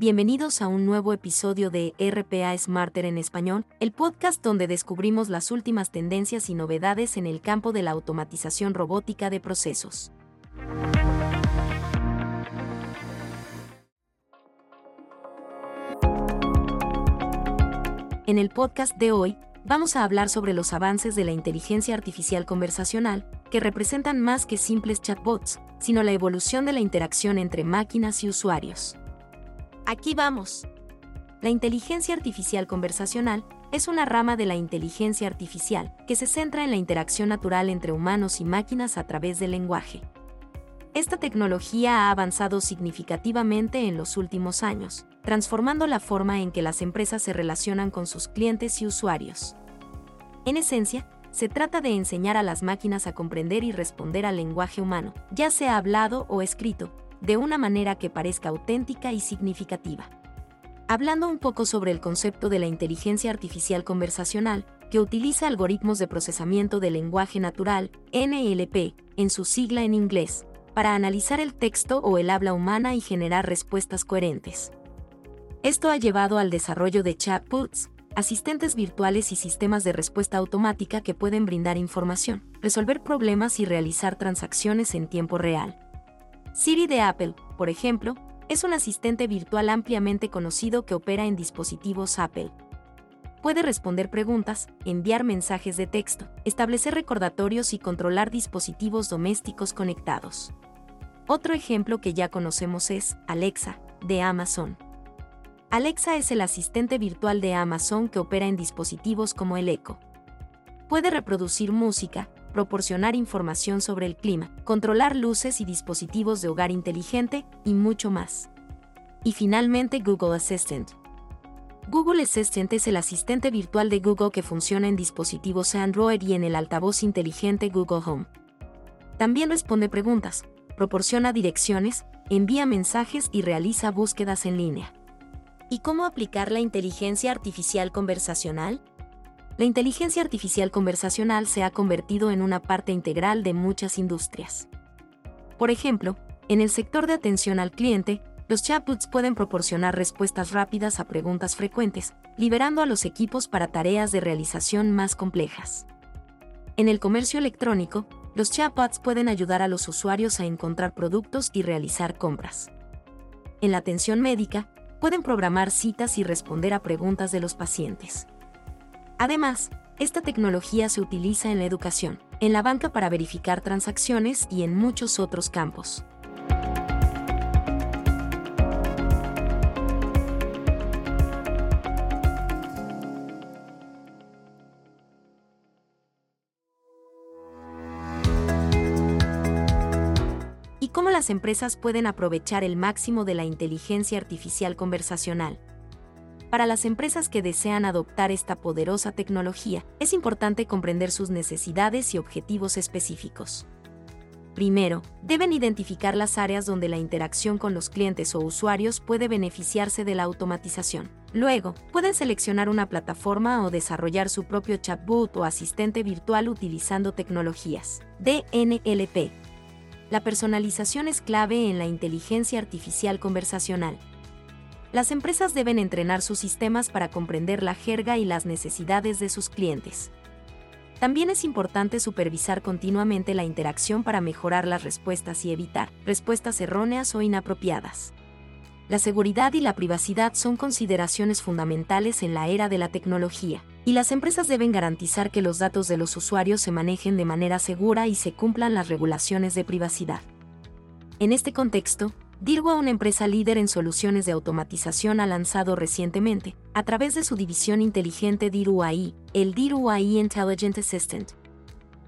Bienvenidos a un nuevo episodio de RPA Smarter en español, el podcast donde descubrimos las últimas tendencias y novedades en el campo de la automatización robótica de procesos. En el podcast de hoy, vamos a hablar sobre los avances de la inteligencia artificial conversacional, que representan más que simples chatbots, sino la evolución de la interacción entre máquinas y usuarios. Aquí vamos. La inteligencia artificial conversacional es una rama de la inteligencia artificial que se centra en la interacción natural entre humanos y máquinas a través del lenguaje. Esta tecnología ha avanzado significativamente en los últimos años, transformando la forma en que las empresas se relacionan con sus clientes y usuarios. En esencia, se trata de enseñar a las máquinas a comprender y responder al lenguaje humano, ya sea hablado o escrito, de una manera que parezca auténtica y significativa. Hablando un poco sobre el concepto de la inteligencia artificial conversacional, que utiliza algoritmos de procesamiento de lenguaje natural, NLP, en su sigla en inglés, para analizar el texto o el habla humana y generar respuestas coherentes. Esto ha llevado al desarrollo de chatbots, asistentes virtuales y sistemas de respuesta automática que pueden brindar información, resolver problemas y realizar transacciones en tiempo real. Siri de Apple, por ejemplo, es un asistente virtual ampliamente conocido que opera en dispositivos Apple. Puede responder preguntas, enviar mensajes de texto, establecer recordatorios y controlar dispositivos domésticos conectados. Otro ejemplo que ya conocemos es Alexa, de Amazon. Alexa es el asistente virtual de Amazon que opera en dispositivos como el Echo. Puede reproducir música, proporcionar información sobre el clima, controlar luces y dispositivos de hogar inteligente, y mucho más. Y finalmente Google Assistant. Google Assistant es el asistente virtual de Google que funciona en dispositivos Android y en el altavoz inteligente Google Home. También responde preguntas, proporciona direcciones, envía mensajes y realiza búsquedas en línea. ¿Y cómo aplicar la inteligencia artificial conversacional? La inteligencia artificial conversacional se ha convertido en una parte integral de muchas industrias. Por ejemplo, en el sector de atención al cliente, los chatbots pueden proporcionar respuestas rápidas a preguntas frecuentes, liberando a los equipos para tareas de realización más complejas. En el comercio electrónico, los chatbots pueden ayudar a los usuarios a encontrar productos y realizar compras. En la atención médica, pueden programar citas y responder a preguntas de los pacientes. Además, esta tecnología se utiliza en la educación, en la banca para verificar transacciones y en muchos otros campos. ¿Y cómo las empresas pueden aprovechar el máximo de la inteligencia artificial conversacional? Para las empresas que desean adoptar esta poderosa tecnología, es importante comprender sus necesidades y objetivos específicos. Primero, deben identificar las áreas donde la interacción con los clientes o usuarios puede beneficiarse de la automatización. Luego, pueden seleccionar una plataforma o desarrollar su propio chatbot o asistente virtual utilizando tecnologías DNLP. La personalización es clave en la inteligencia artificial conversacional las empresas deben entrenar sus sistemas para comprender la jerga y las necesidades de sus clientes. También es importante supervisar continuamente la interacción para mejorar las respuestas y evitar respuestas erróneas o inapropiadas. La seguridad y la privacidad son consideraciones fundamentales en la era de la tecnología, y las empresas deben garantizar que los datos de los usuarios se manejen de manera segura y se cumplan las regulaciones de privacidad. En este contexto, Dirwa, una empresa líder en soluciones de automatización, ha lanzado recientemente, a través de su división inteligente Diru AI, el Diru AI Intelligent Assistant.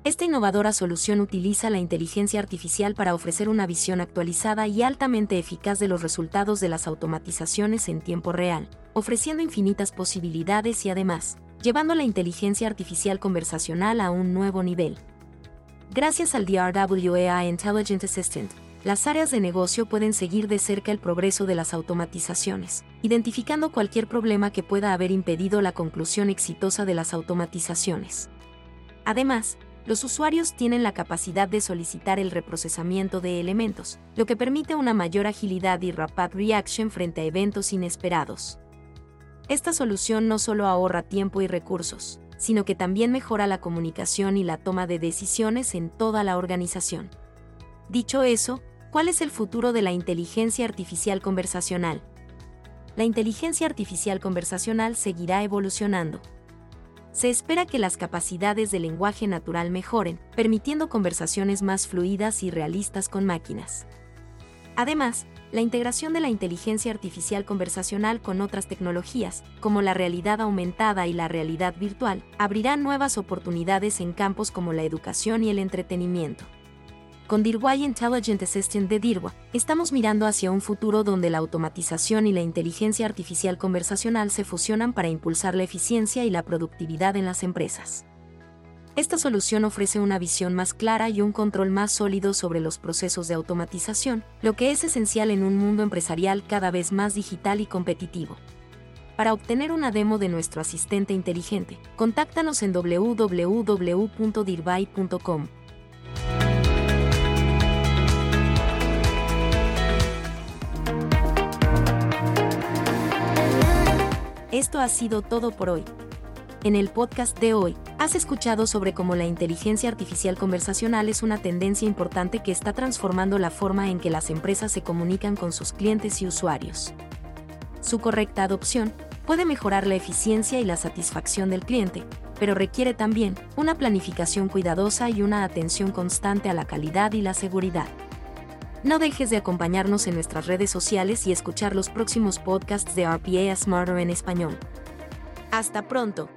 Esta innovadora solución utiliza la inteligencia artificial para ofrecer una visión actualizada y altamente eficaz de los resultados de las automatizaciones en tiempo real, ofreciendo infinitas posibilidades y además, llevando la inteligencia artificial conversacional a un nuevo nivel. Gracias al DRWAI Intelligent Assistant, las áreas de negocio pueden seguir de cerca el progreso de las automatizaciones, identificando cualquier problema que pueda haber impedido la conclusión exitosa de las automatizaciones. Además, los usuarios tienen la capacidad de solicitar el reprocesamiento de elementos, lo que permite una mayor agilidad y rapid reaction frente a eventos inesperados. Esta solución no solo ahorra tiempo y recursos, sino que también mejora la comunicación y la toma de decisiones en toda la organización. Dicho eso, ¿cuál es el futuro de la inteligencia artificial conversacional? La inteligencia artificial conversacional seguirá evolucionando se espera que las capacidades de lenguaje natural mejoren, permitiendo conversaciones más fluidas y realistas con máquinas. Además, la integración de la inteligencia artificial conversacional con otras tecnologías, como la realidad aumentada y la realidad virtual, abrirá nuevas oportunidades en campos como la educación y el entretenimiento. Con Dirway Intelligent Assistant de Dirwa, estamos mirando hacia un futuro donde la automatización y la inteligencia artificial conversacional se fusionan para impulsar la eficiencia y la productividad en las empresas. Esta solución ofrece una visión más clara y un control más sólido sobre los procesos de automatización, lo que es esencial en un mundo empresarial cada vez más digital y competitivo. Para obtener una demo de nuestro asistente inteligente, contáctanos en www.dirby.com. Esto ha sido todo por hoy. En el podcast de hoy, has escuchado sobre cómo la inteligencia artificial conversacional es una tendencia importante que está transformando la forma en que las empresas se comunican con sus clientes y usuarios. Su correcta adopción puede mejorar la eficiencia y la satisfacción del cliente, pero requiere también una planificación cuidadosa y una atención constante a la calidad y la seguridad. No dejes de acompañarnos en nuestras redes sociales y escuchar los próximos podcasts de RPA Smarter en español. Hasta pronto.